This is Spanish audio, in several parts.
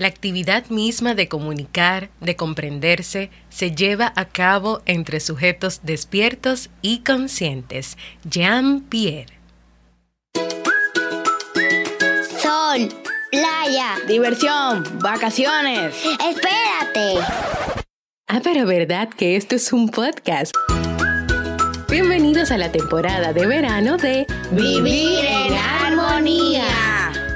La actividad misma de comunicar, de comprenderse, se lleva a cabo entre sujetos despiertos y conscientes. Jean-Pierre. Sol, playa, diversión, vacaciones. Espérate. Ah, pero ¿verdad que esto es un podcast? Bienvenidos a la temporada de verano de Vivir en Armonía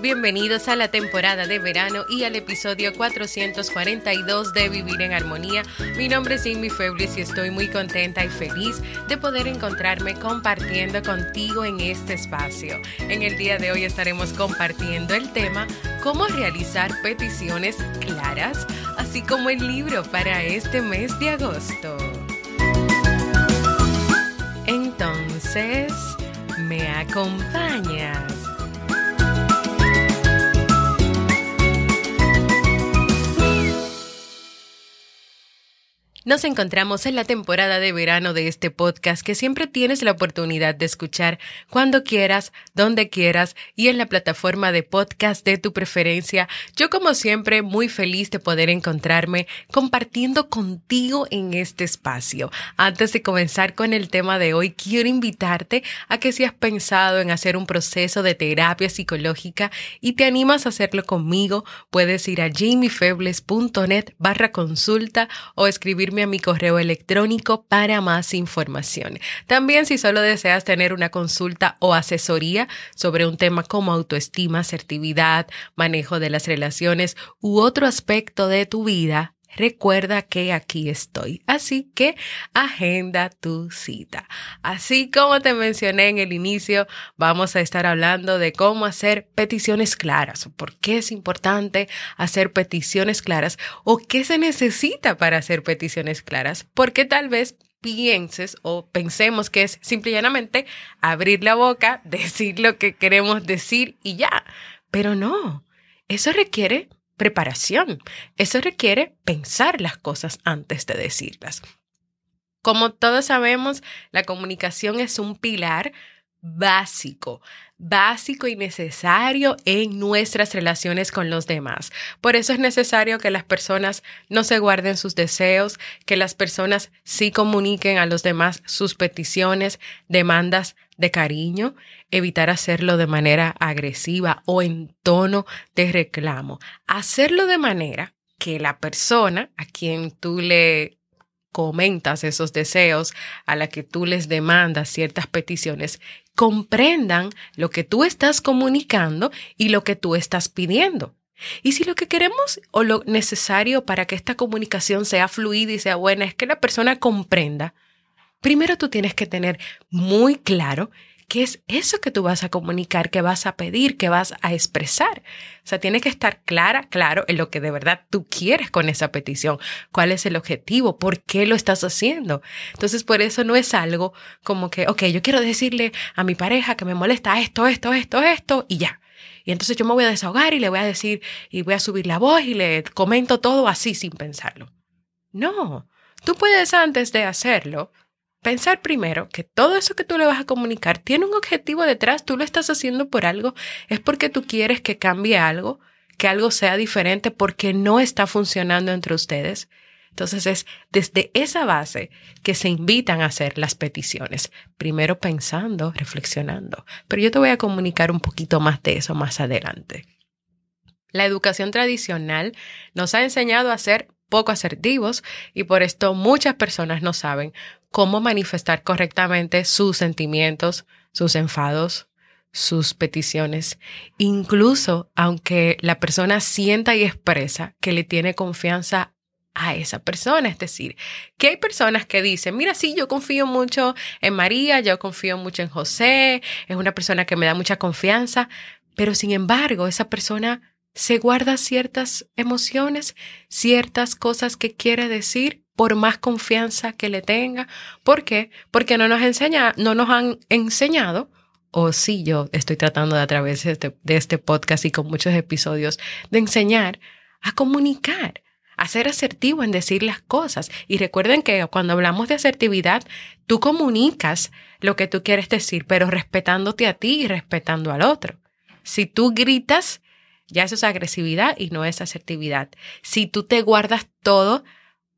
Bienvenidos a la temporada de verano y al episodio 442 de Vivir en Armonía. Mi nombre es Amy Febles y estoy muy contenta y feliz de poder encontrarme compartiendo contigo en este espacio. En el día de hoy estaremos compartiendo el tema cómo realizar peticiones claras, así como el libro para este mes de agosto. Entonces, ¿me acompañas? Nos encontramos en la temporada de verano de este podcast que siempre tienes la oportunidad de escuchar cuando quieras, donde quieras y en la plataforma de podcast de tu preferencia. Yo como siempre muy feliz de poder encontrarme compartiendo contigo en este espacio. Antes de comenzar con el tema de hoy, quiero invitarte a que si has pensado en hacer un proceso de terapia psicológica y te animas a hacerlo conmigo, puedes ir a jamiefebles.net barra consulta o escribirme a mi correo electrónico para más información. También si solo deseas tener una consulta o asesoría sobre un tema como autoestima, asertividad, manejo de las relaciones u otro aspecto de tu vida, recuerda que aquí estoy. Así que agenda tu cita. Así como te mencioné en el inicio, vamos a estar hablando de cómo hacer peticiones claras, por qué es importante hacer peticiones claras o qué se necesita para hacer peticiones claras, porque tal vez pienses o pensemos que es simple y llanamente abrir la boca, decir lo que queremos decir y ya. Pero no, eso requiere preparación. Eso requiere pensar las cosas antes de decirlas. Como todos sabemos, la comunicación es un pilar básico, básico y necesario en nuestras relaciones con los demás. Por eso es necesario que las personas no se guarden sus deseos, que las personas sí comuniquen a los demás sus peticiones, demandas de cariño, evitar hacerlo de manera agresiva o en tono de reclamo. Hacerlo de manera que la persona a quien tú le comentas esos deseos, a la que tú les demandas ciertas peticiones, comprendan lo que tú estás comunicando y lo que tú estás pidiendo. Y si lo que queremos o lo necesario para que esta comunicación sea fluida y sea buena es que la persona comprenda, primero tú tienes que tener muy claro qué es eso que tú vas a comunicar, que vas a pedir, que vas a expresar. O sea, tiene que estar clara, claro, en lo que de verdad tú quieres con esa petición, cuál es el objetivo, por qué lo estás haciendo. Entonces, por eso no es algo como que, ok, yo quiero decirle a mi pareja que me molesta esto, esto, esto, esto, y ya. Y entonces yo me voy a desahogar y le voy a decir, y voy a subir la voz y le comento todo así sin pensarlo. No, tú puedes antes de hacerlo pensar primero que todo eso que tú le vas a comunicar tiene un objetivo detrás, tú lo estás haciendo por algo, es porque tú quieres que cambie algo, que algo sea diferente porque no está funcionando entre ustedes. Entonces es desde esa base que se invitan a hacer las peticiones, primero pensando, reflexionando. Pero yo te voy a comunicar un poquito más de eso más adelante. La educación tradicional nos ha enseñado a ser poco asertivos y por esto muchas personas no saben cómo manifestar correctamente sus sentimientos, sus enfados, sus peticiones, incluso aunque la persona sienta y expresa que le tiene confianza a esa persona. Es decir, que hay personas que dicen, mira, sí, yo confío mucho en María, yo confío mucho en José, es una persona que me da mucha confianza, pero sin embargo, esa persona se guarda ciertas emociones, ciertas cosas que quiere decir por más confianza que le tenga. ¿Por qué? Porque no nos, enseña, no nos han enseñado o sí, yo estoy tratando de a través de este, de este podcast y con muchos episodios de enseñar a comunicar, a ser asertivo en decir las cosas. Y recuerden que cuando hablamos de asertividad, tú comunicas lo que tú quieres decir, pero respetándote a ti y respetando al otro. Si tú gritas, ya eso es agresividad y no es asertividad. Si tú te guardas todo,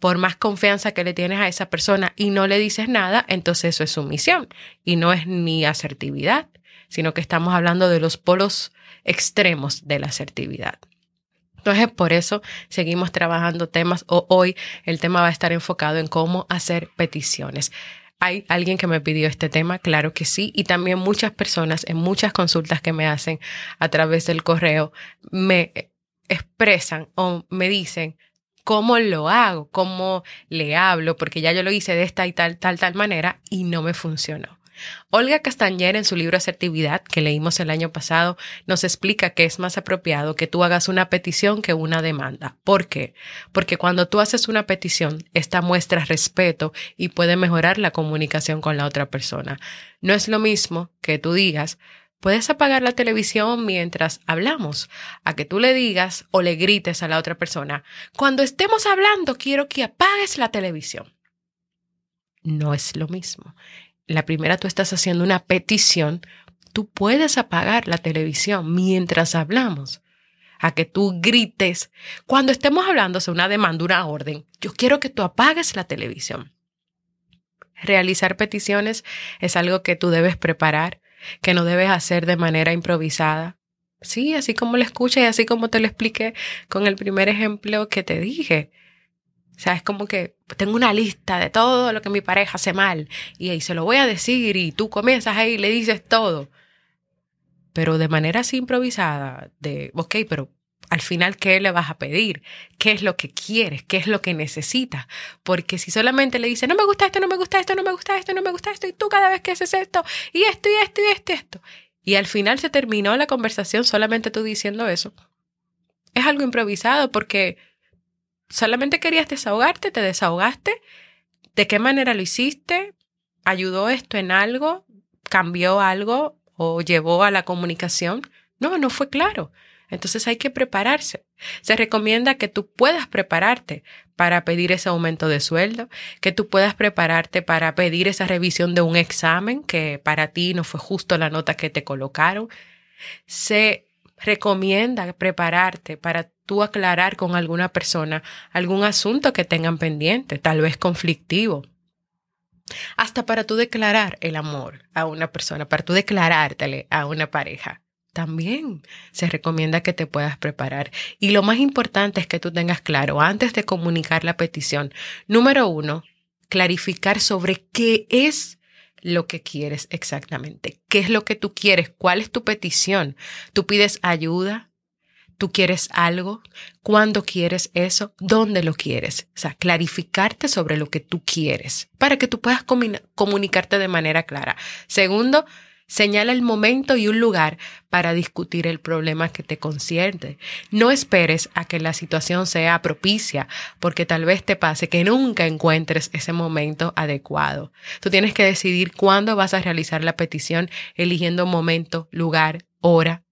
por más confianza que le tienes a esa persona y no le dices nada, entonces eso es sumisión y no es ni asertividad, sino que estamos hablando de los polos extremos de la asertividad. Entonces, por eso seguimos trabajando temas o hoy el tema va a estar enfocado en cómo hacer peticiones. ¿Hay alguien que me pidió este tema? Claro que sí. Y también muchas personas en muchas consultas que me hacen a través del correo me expresan o me dicen, cómo lo hago, cómo le hablo, porque ya yo lo hice de esta y tal, tal, tal manera y no me funcionó. Olga Castañer en su libro Asertividad, que leímos el año pasado, nos explica que es más apropiado que tú hagas una petición que una demanda. ¿Por qué? Porque cuando tú haces una petición, esta muestra respeto y puede mejorar la comunicación con la otra persona. No es lo mismo que tú digas, Puedes apagar la televisión mientras hablamos, a que tú le digas o le grites a la otra persona, cuando estemos hablando quiero que apagues la televisión. No es lo mismo. La primera tú estás haciendo una petición, tú puedes apagar la televisión mientras hablamos. A que tú grites, cuando estemos hablando es una demanda, una orden, yo quiero que tú apagues la televisión. Realizar peticiones es algo que tú debes preparar que no debes hacer de manera improvisada. Sí, así como lo escuchas y así como te lo expliqué con el primer ejemplo que te dije. O sea, es como que tengo una lista de todo lo que mi pareja hace mal y ahí se lo voy a decir y tú comienzas ahí y le dices todo. Pero de manera así improvisada, de, ok, pero al final, ¿qué le vas a pedir? ¿Qué es lo que quieres? ¿Qué es lo que necesitas? Porque si solamente le dices, no me gusta esto, no me gusta esto, no me gusta esto, no me gusta esto, y tú cada vez que haces esto, y esto, y esto, y esto, y esto, y al final se terminó la conversación solamente tú diciendo eso, es algo improvisado porque solamente querías desahogarte, te desahogaste, ¿de qué manera lo hiciste? ¿Ayudó esto en algo? ¿Cambió algo? ¿O llevó a la comunicación? No, no fue claro. Entonces hay que prepararse. Se recomienda que tú puedas prepararte para pedir ese aumento de sueldo, que tú puedas prepararte para pedir esa revisión de un examen que para ti no fue justo la nota que te colocaron. Se recomienda prepararte para tú aclarar con alguna persona algún asunto que tengan pendiente, tal vez conflictivo. Hasta para tú declarar el amor a una persona, para tú declarártele a una pareja también se recomienda que te puedas preparar. Y lo más importante es que tú tengas claro, antes de comunicar la petición, número uno, clarificar sobre qué es lo que quieres exactamente, qué es lo que tú quieres, cuál es tu petición. ¿Tú pides ayuda? ¿Tú quieres algo? ¿Cuándo quieres eso? ¿Dónde lo quieres? O sea, clarificarte sobre lo que tú quieres para que tú puedas comunicarte de manera clara. Segundo, Señala el momento y un lugar para discutir el problema que te concierne. No esperes a que la situación sea propicia, porque tal vez te pase que nunca encuentres ese momento adecuado. Tú tienes que decidir cuándo vas a realizar la petición, eligiendo momento, lugar, hora.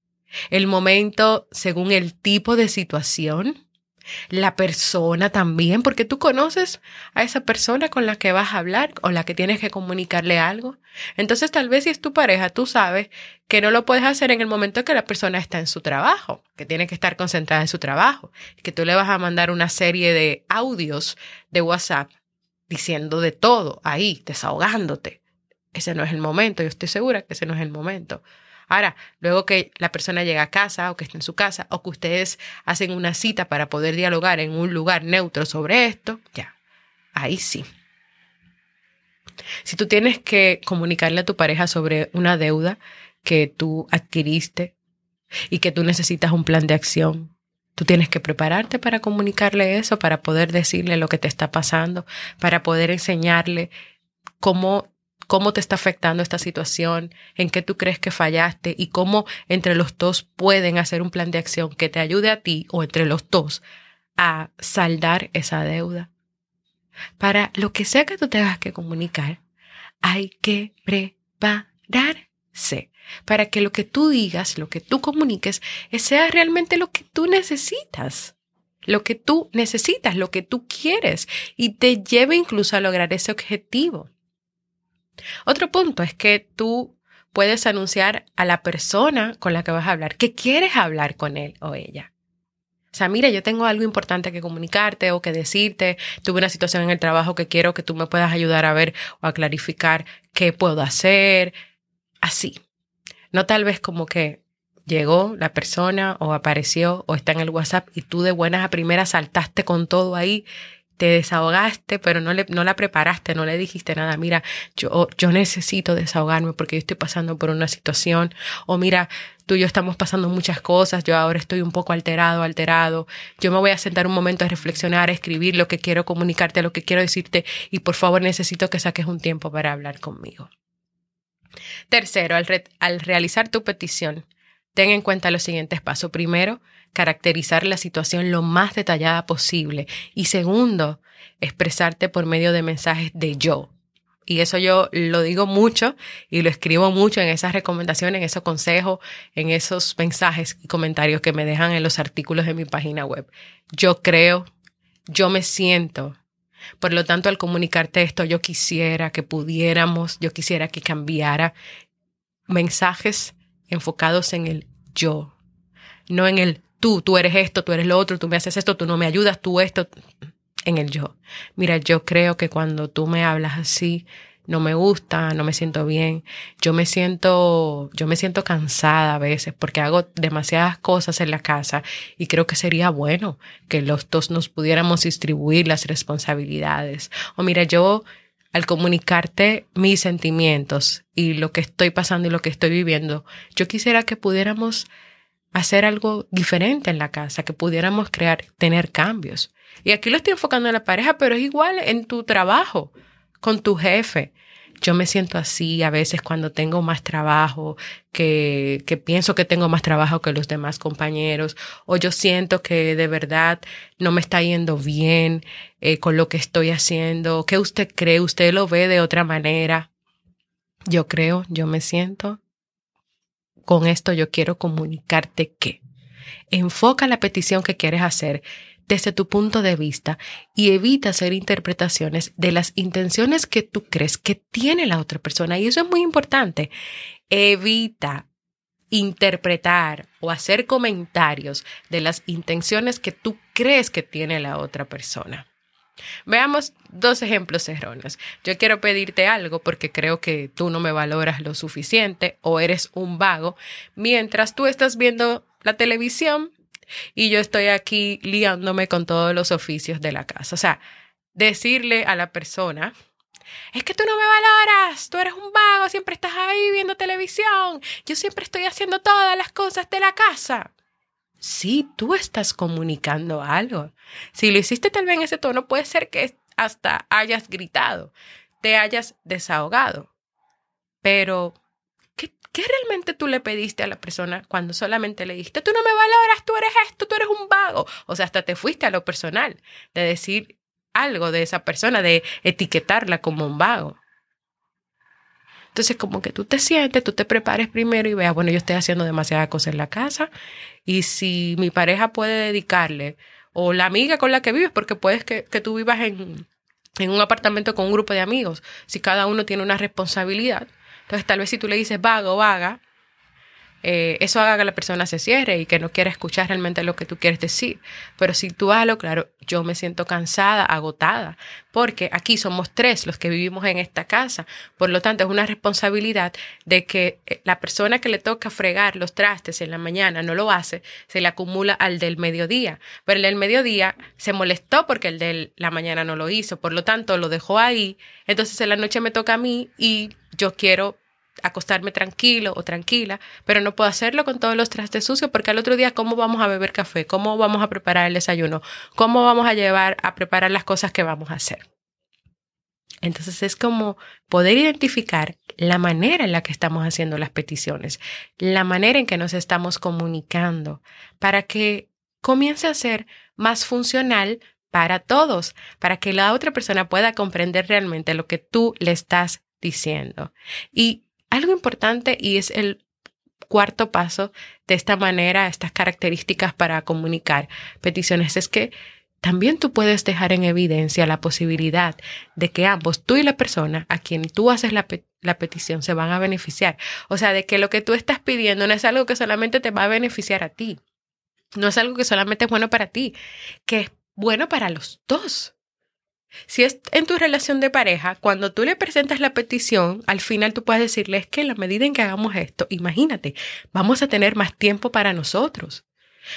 El momento según el tipo de situación la persona también, porque tú conoces a esa persona con la que vas a hablar o la que tienes que comunicarle algo. Entonces, tal vez si es tu pareja, tú sabes que no lo puedes hacer en el momento que la persona está en su trabajo, que tiene que estar concentrada en su trabajo, que tú le vas a mandar una serie de audios de WhatsApp diciendo de todo ahí, desahogándote. Ese no es el momento, yo estoy segura que ese no es el momento. Ahora, luego que la persona llega a casa o que está en su casa o que ustedes hacen una cita para poder dialogar en un lugar neutro sobre esto, ya, ahí sí. Si tú tienes que comunicarle a tu pareja sobre una deuda que tú adquiriste y que tú necesitas un plan de acción, tú tienes que prepararte para comunicarle eso, para poder decirle lo que te está pasando, para poder enseñarle cómo cómo te está afectando esta situación, en qué tú crees que fallaste y cómo entre los dos pueden hacer un plan de acción que te ayude a ti o entre los dos a saldar esa deuda. Para lo que sea que tú tengas que comunicar, hay que prepararse. para que lo que tú digas, lo que tú comuniques, sea realmente lo que tú necesitas, lo que tú necesitas, lo que tú quieres y te lleve incluso a lograr ese objetivo. Otro punto es que tú puedes anunciar a la persona con la que vas a hablar que quieres hablar con él o ella. O sea, mira, yo tengo algo importante que comunicarte o que decirte. Tuve una situación en el trabajo que quiero que tú me puedas ayudar a ver o a clarificar qué puedo hacer. Así. No tal vez como que llegó la persona o apareció o está en el WhatsApp y tú de buenas a primeras saltaste con todo ahí te desahogaste, pero no, le, no la preparaste, no le dijiste nada, mira, yo, yo necesito desahogarme porque yo estoy pasando por una situación, o mira, tú y yo estamos pasando muchas cosas, yo ahora estoy un poco alterado, alterado, yo me voy a sentar un momento a reflexionar, a escribir lo que quiero comunicarte, lo que quiero decirte, y por favor necesito que saques un tiempo para hablar conmigo. Tercero, al, al realizar tu petición, ten en cuenta los siguientes pasos. Primero, caracterizar la situación lo más detallada posible. Y segundo, expresarte por medio de mensajes de yo. Y eso yo lo digo mucho y lo escribo mucho en esas recomendaciones, en esos consejos, en esos mensajes y comentarios que me dejan en los artículos de mi página web. Yo creo, yo me siento. Por lo tanto, al comunicarte esto, yo quisiera que pudiéramos, yo quisiera que cambiara mensajes enfocados en el yo, no en el tú, tú eres esto, tú eres lo otro, tú me haces esto, tú no me ayudas, tú esto, en el yo. Mira, yo creo que cuando tú me hablas así, no me gusta, no me siento bien. Yo me siento, yo me siento cansada a veces porque hago demasiadas cosas en la casa y creo que sería bueno que los dos nos pudiéramos distribuir las responsabilidades. O mira, yo al comunicarte mis sentimientos y lo que estoy pasando y lo que estoy viviendo, yo quisiera que pudiéramos hacer algo diferente en la casa, que pudiéramos crear, tener cambios. Y aquí lo estoy enfocando en la pareja, pero es igual en tu trabajo, con tu jefe. Yo me siento así a veces cuando tengo más trabajo, que, que pienso que tengo más trabajo que los demás compañeros, o yo siento que de verdad no me está yendo bien eh, con lo que estoy haciendo. ¿Qué usted cree? ¿Usted lo ve de otra manera? Yo creo, yo me siento con esto yo quiero comunicarte que enfoca la petición que quieres hacer desde tu punto de vista y evita hacer interpretaciones de las intenciones que tú crees que tiene la otra persona. Y eso es muy importante. Evita interpretar o hacer comentarios de las intenciones que tú crees que tiene la otra persona. Veamos dos ejemplos erróneos. Yo quiero pedirte algo porque creo que tú no me valoras lo suficiente o eres un vago, mientras tú estás viendo la televisión y yo estoy aquí liándome con todos los oficios de la casa. O sea, decirle a la persona, es que tú no me valoras, tú eres un vago, siempre estás ahí viendo televisión, yo siempre estoy haciendo todas las cosas de la casa. Sí, tú estás comunicando algo. Si lo hiciste tal vez en ese tono, puede ser que hasta hayas gritado, te hayas desahogado. Pero, ¿qué, ¿qué, realmente tú le pediste a la persona cuando solamente le dijiste, tú no me valoras, tú eres esto, tú eres un vago? O sea, hasta te fuiste a lo personal, de decir algo de esa persona, de etiquetarla como un vago. Entonces, como que tú te sientes, tú te prepares primero y veas, bueno, yo estoy haciendo demasiadas cosas en la casa y si mi pareja puede dedicarle, o la amiga con la que vives, porque puedes que, que tú vivas en, en un apartamento con un grupo de amigos, si cada uno tiene una responsabilidad. Entonces, tal vez si tú le dices vago, vaga, eh, eso haga que la persona se cierre y que no quiera escuchar realmente lo que tú quieres decir. Pero si tú lo claro, yo me siento cansada, agotada, porque aquí somos tres los que vivimos en esta casa. Por lo tanto, es una responsabilidad de que eh, la persona que le toca fregar los trastes en la mañana no lo hace, se le acumula al del mediodía. Pero el del mediodía se molestó porque el de la mañana no lo hizo. Por lo tanto, lo dejó ahí. Entonces, en la noche me toca a mí y yo quiero acostarme tranquilo o tranquila, pero no puedo hacerlo con todos los trastes sucios porque al otro día cómo vamos a beber café, cómo vamos a preparar el desayuno, cómo vamos a llevar a preparar las cosas que vamos a hacer. Entonces es como poder identificar la manera en la que estamos haciendo las peticiones, la manera en que nos estamos comunicando para que comience a ser más funcional para todos, para que la otra persona pueda comprender realmente lo que tú le estás diciendo. Y Algo importante y es el cuarto paso de esta manera, estas características para comunicar peticiones, es que también tú puedes dejar en evidencia la posibilidad de que ambos, tú y la persona a quien tú haces la, la, petición, se van a beneficiar. O sea, de que lo que tú estás pidiendo no es algo que solamente te va a beneficiar a ti, no es algo que solamente es bueno para ti, que es bueno para los dos. Si es en tu relación de pareja, cuando tú le presentas la petición, al final tú puedes decirle, que en la medida en que hagamos esto, imagínate, vamos a tener más tiempo para nosotros.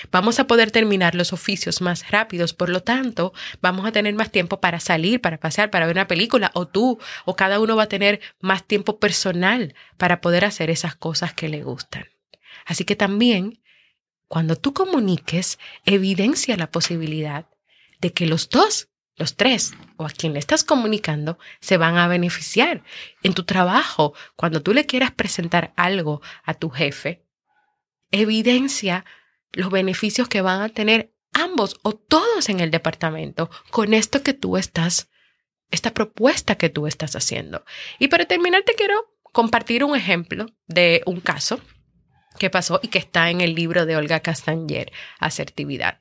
Vamos a poder terminar los oficios más rápidos, por lo tanto, vamos a tener más tiempo para salir, para pasear, para ver una película, o tú, o cada uno va a tener más tiempo personal para poder hacer esas cosas que le gustan. Así que también, cuando tú comuniques, evidencia la posibilidad de que los dos los tres o a quien le estás comunicando se van a beneficiar. En tu trabajo, cuando tú le quieras presentar algo a tu jefe, evidencia los beneficios que van a tener ambos o todos en el departamento con esto que tú estás, esta propuesta que tú estás haciendo. Y para terminar, te quiero compartir un ejemplo de un caso que pasó y que está en el libro de Olga Castañer, Asertividad.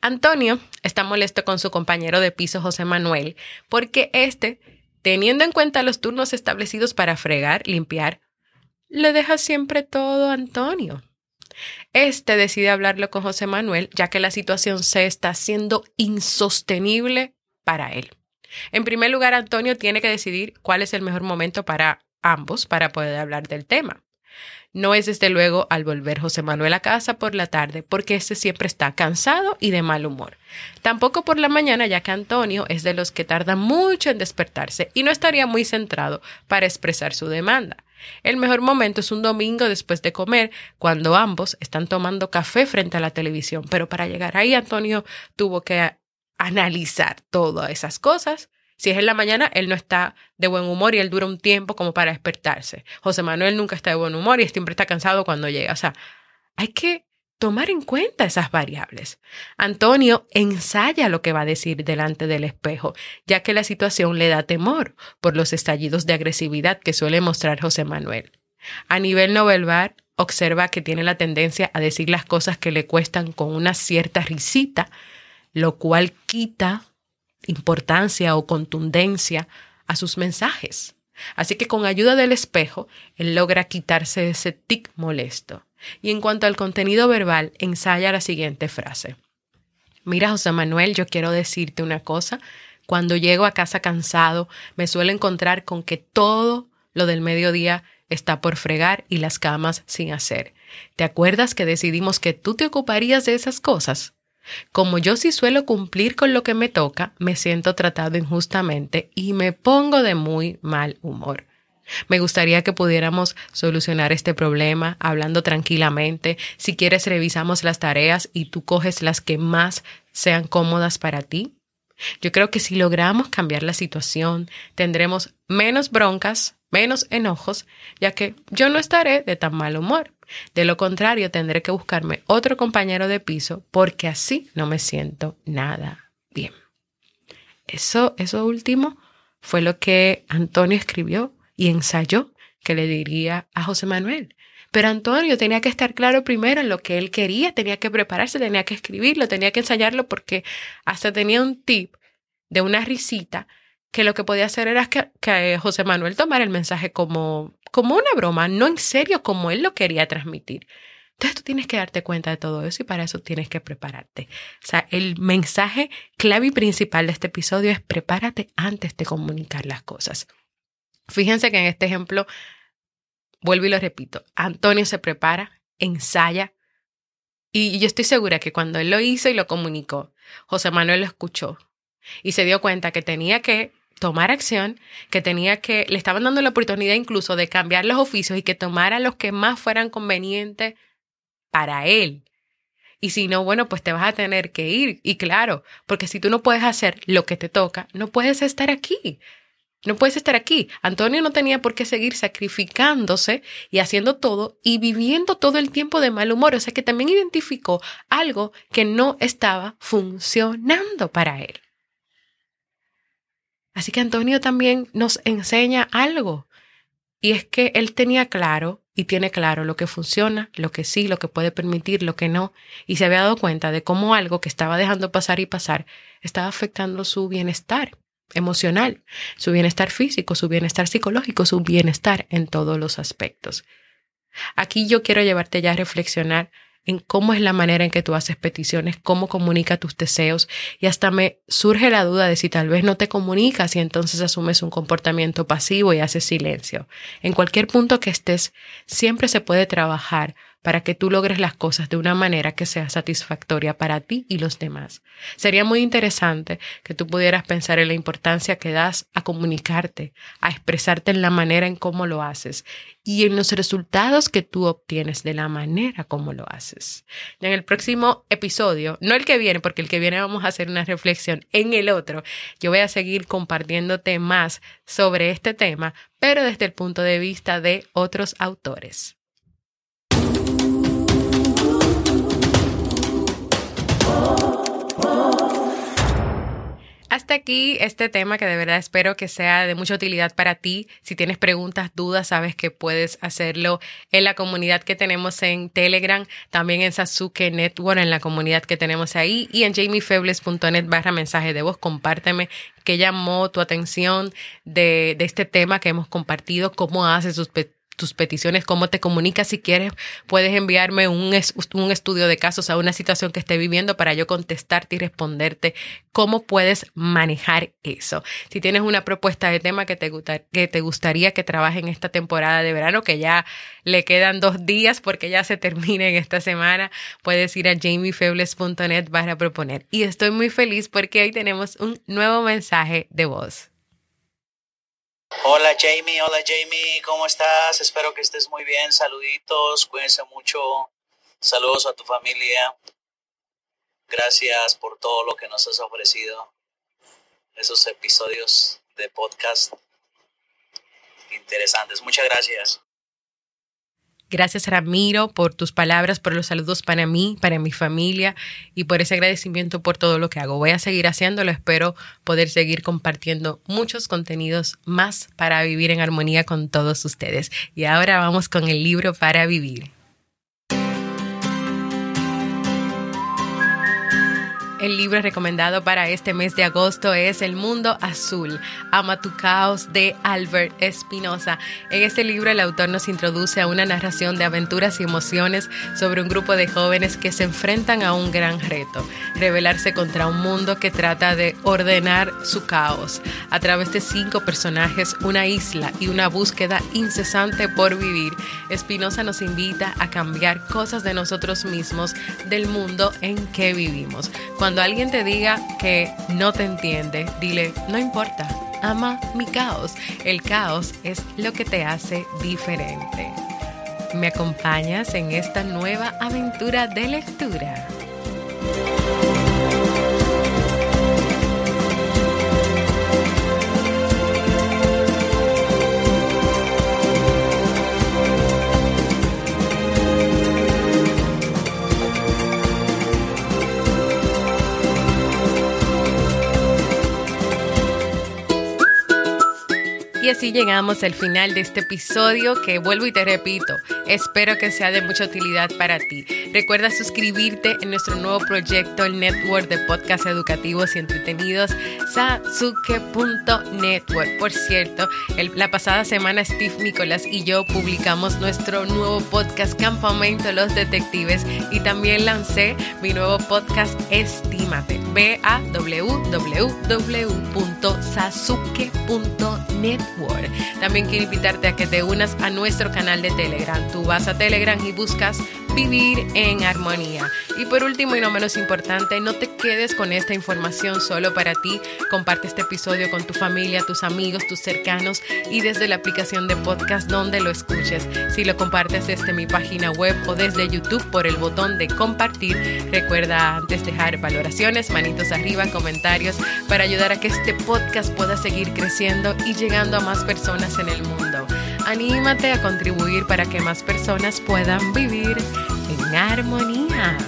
Antonio está molesto con su compañero de piso José Manuel porque este, teniendo en cuenta los turnos establecidos para fregar, limpiar, le deja siempre todo a Antonio. Este decide hablarlo con José Manuel ya que la situación se está haciendo insostenible para él. En primer lugar, Antonio tiene que decidir cuál es el mejor momento para ambos para poder hablar del tema. No es desde luego al volver José Manuel a casa por la tarde, porque éste siempre está cansado y de mal humor. Tampoco por la mañana, ya que Antonio es de los que tarda mucho en despertarse y no estaría muy centrado para expresar su demanda. El mejor momento es un domingo después de comer, cuando ambos están tomando café frente a la televisión. Pero para llegar ahí, Antonio tuvo que analizar todas esas cosas, si es en la mañana, él no está de buen humor y él dura un tiempo como para despertarse. José Manuel nunca está de buen humor y siempre está cansado cuando llega. O sea, hay que tomar en cuenta esas variables. Antonio ensaya lo que va a decir delante del espejo, ya que la situación le da temor por los estallidos de agresividad que suele mostrar José Manuel. A nivel no verbal, observa que tiene la tendencia a decir las cosas que le cuestan con una cierta risita, lo cual quita importancia o contundencia a sus mensajes. Así que con ayuda del espejo, él logra quitarse ese tic molesto. Y en cuanto al contenido verbal, ensaya la siguiente frase. Mira, José Manuel, yo quiero decirte una cosa. Cuando llego a casa cansado, me suelo encontrar con que todo lo del mediodía está por fregar y las camas sin hacer. ¿Te acuerdas que decidimos que tú te ocuparías de esas cosas? Como yo sí suelo cumplir con lo que me toca, me siento tratado injustamente y me pongo de muy mal humor. Me gustaría que pudiéramos solucionar este problema hablando tranquilamente. Si quieres, revisamos las tareas y tú coges las que más sean cómodas para ti. Yo creo que si logramos cambiar la situación, tendremos menos broncas, menos enojos, ya que yo no estaré de tan mal humor. De lo contrario, tendré que buscarme otro compañero de piso porque así no me siento nada bien. Eso, eso último fue lo que Antonio escribió y ensayó que le diría a José Manuel. Pero Antonio tenía que estar claro primero en lo que él quería, tenía que prepararse, tenía que escribirlo, tenía que ensayarlo porque hasta tenía un tip de una risita que lo que podía hacer era que, que José Manuel tomara el mensaje como como una broma, no en serio como él lo quería transmitir. Entonces tú tienes que darte cuenta de todo eso y para eso tienes que prepararte. O sea, el mensaje clave y principal de este episodio es prepárate antes de comunicar las cosas. Fíjense que en este ejemplo, vuelvo y lo repito, Antonio se prepara, ensaya y yo estoy segura que cuando él lo hizo y lo comunicó, José Manuel lo escuchó y se dio cuenta que tenía que tomar acción, que tenía que, le estaban dando la oportunidad incluso de cambiar los oficios y que tomara los que más fueran convenientes para él. Y si no, bueno, pues te vas a tener que ir. Y claro, porque si tú no puedes hacer lo que te toca, no puedes estar aquí. No puedes estar aquí. Antonio no tenía por qué seguir sacrificándose y haciendo todo y viviendo todo el tiempo de mal humor. O sea que también identificó algo que no estaba funcionando para él. Así que Antonio también nos enseña algo. Y es que él tenía claro y tiene claro lo que funciona, lo que sí, lo que puede permitir, lo que no, y se había dado cuenta de cómo algo que estaba dejando pasar y pasar estaba afectando su bienestar emocional, su bienestar físico, su bienestar psicológico, su bienestar en todos los aspectos. Aquí yo quiero llevarte ya a reflexionar en cómo es la manera en que tú haces peticiones, cómo comunica tus deseos y hasta me surge la duda de si tal vez no te comunicas y entonces asumes un comportamiento pasivo y haces silencio. En cualquier punto que estés, siempre se puede trabajar para que tú logres las cosas de una manera que sea satisfactoria para ti y los demás. Sería muy interesante que tú pudieras pensar en la importancia que das a comunicarte, a expresarte en la manera en cómo lo haces y en los resultados que tú obtienes de la manera como lo haces. En el próximo episodio, no el que viene, porque el que viene vamos a hacer una reflexión, en el otro yo voy a seguir compartiéndote más sobre este tema, pero desde el punto de vista de otros autores. Aquí este tema que de verdad espero que sea de mucha utilidad para ti. Si tienes preguntas, dudas, sabes que puedes hacerlo en la comunidad que tenemos en Telegram, también en Sasuke Network, en la comunidad que tenemos ahí y en jamiefebles.net barra mensaje de voz. Compárteme qué llamó tu atención de, de este tema que hemos compartido, cómo haces sus tus peticiones, cómo te comunicas. Si quieres, puedes enviarme un, un estudio de casos a una situación que esté viviendo para yo contestarte y responderte cómo puedes manejar eso. Si tienes una propuesta de tema que te, que te gustaría que trabaje en esta temporada de verano, que ya le quedan dos días porque ya se termina en esta semana, puedes ir a jamiefebles.net para proponer. Y estoy muy feliz porque hoy tenemos un nuevo mensaje de voz. Hola Jamie, hola Jamie, ¿cómo estás? Espero que estés muy bien. Saluditos, cuídense mucho. Saludos a tu familia. Gracias por todo lo que nos has ofrecido. Esos episodios de podcast interesantes. Muchas gracias. Gracias Ramiro por tus palabras, por los saludos para mí, para mi familia y por ese agradecimiento por todo lo que hago. Voy a seguir haciéndolo, espero poder seguir compartiendo muchos contenidos más para vivir en armonía con todos ustedes. Y ahora vamos con el libro para vivir. El libro recomendado para este mes de agosto es El Mundo Azul, Ama tu Caos de Albert Espinosa. En este libro el autor nos introduce a una narración de aventuras y emociones sobre un grupo de jóvenes que se enfrentan a un gran reto, rebelarse contra un mundo que trata de ordenar su caos. A través de cinco personajes, una isla y una búsqueda incesante por vivir, Espinosa nos invita a cambiar cosas de nosotros mismos, del mundo en que vivimos. Alguien te diga que no te entiende, dile, no importa, ama mi caos. El caos es lo que te hace diferente. ¿Me acompañas en esta nueva aventura de lectura? Así llegamos al final de este episodio que vuelvo y te repito, espero que sea de mucha utilidad para ti. Recuerda suscribirte en nuestro nuevo proyecto, el Network de Podcast Educativos y Entretenidos, sasuke.network. Por cierto, la pasada semana Steve Nicolás y yo publicamos nuestro nuevo podcast Campamento Los Detectives y también lancé mi nuevo podcast Estímate. Ve a también quiero invitarte a que te unas a nuestro canal de Telegram. Tú vas a Telegram y buscas vivir en armonía. Y por último y no menos importante, no te quedes con esta información solo para ti. Comparte este episodio con tu familia, tus amigos, tus cercanos y desde la aplicación de podcast donde lo escuches. Si lo compartes desde mi página web o desde YouTube por el botón de compartir, recuerda antes dejar valoraciones, manitos arriba, comentarios para ayudar a que este podcast pueda seguir creciendo y llegando a más personas en el mundo. Anímate a contribuir para que más personas puedan vivir en armonía.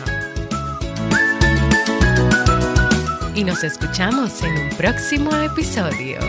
Y nos escuchamos en un próximo episodio.